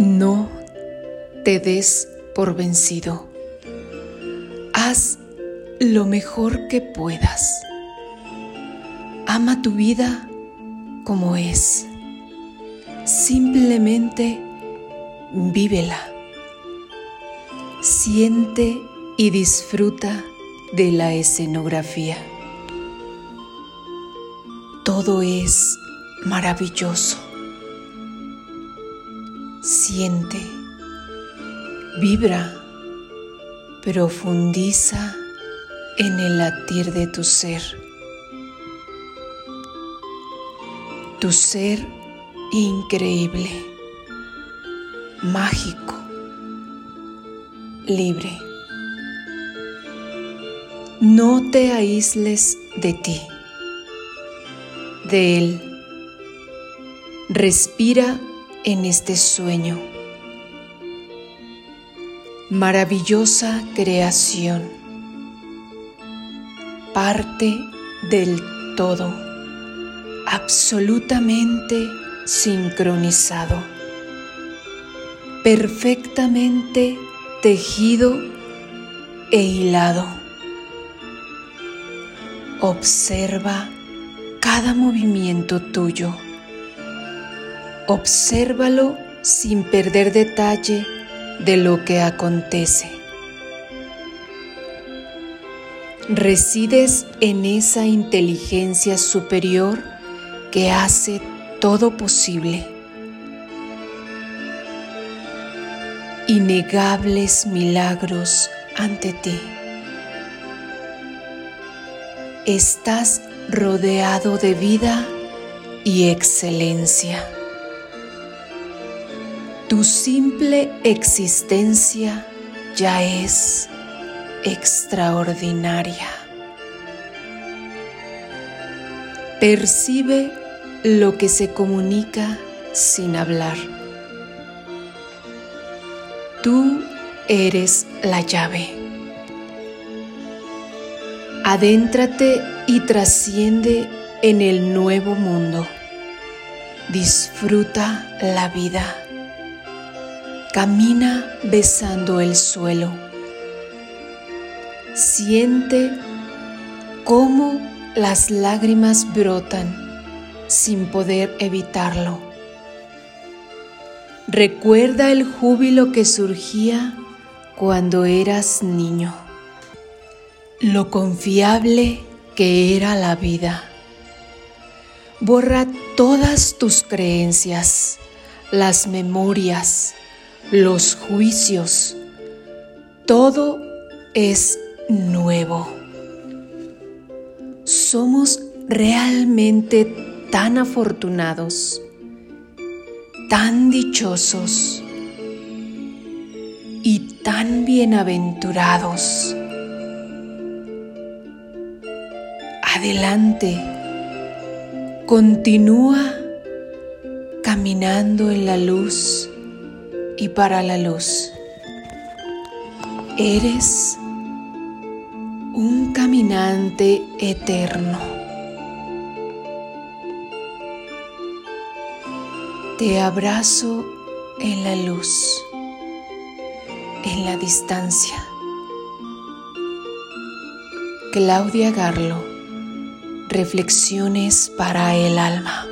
No te des por vencido. Haz lo mejor que puedas. Ama tu vida como es. Simplemente vívela. Siente y disfruta de la escenografía. Todo es maravilloso. Siente, vibra, profundiza en el latir de tu ser. Tu ser increíble, mágico, libre. No te aísles de ti, de él. Respira en este sueño. Maravillosa creación, parte del todo, absolutamente sincronizado, perfectamente tejido e hilado. Observa cada movimiento tuyo. Obsérvalo sin perder detalle de lo que acontece. Resides en esa inteligencia superior que hace todo posible. Innegables milagros ante ti. Estás rodeado de vida y excelencia. Tu simple existencia ya es extraordinaria. Percibe lo que se comunica sin hablar. Tú eres la llave. Adéntrate y trasciende en el nuevo mundo. Disfruta la vida. Camina besando el suelo. Siente cómo las lágrimas brotan sin poder evitarlo. Recuerda el júbilo que surgía cuando eras niño, lo confiable que era la vida. Borra todas tus creencias, las memorias, los juicios. Todo es nuevo. Somos realmente tan afortunados, tan dichosos y tan bienaventurados. Adelante, continúa caminando en la luz y para la luz. Eres un caminante eterno. Te abrazo en la luz, en la distancia. Claudia Garlo, Reflexiones para el alma.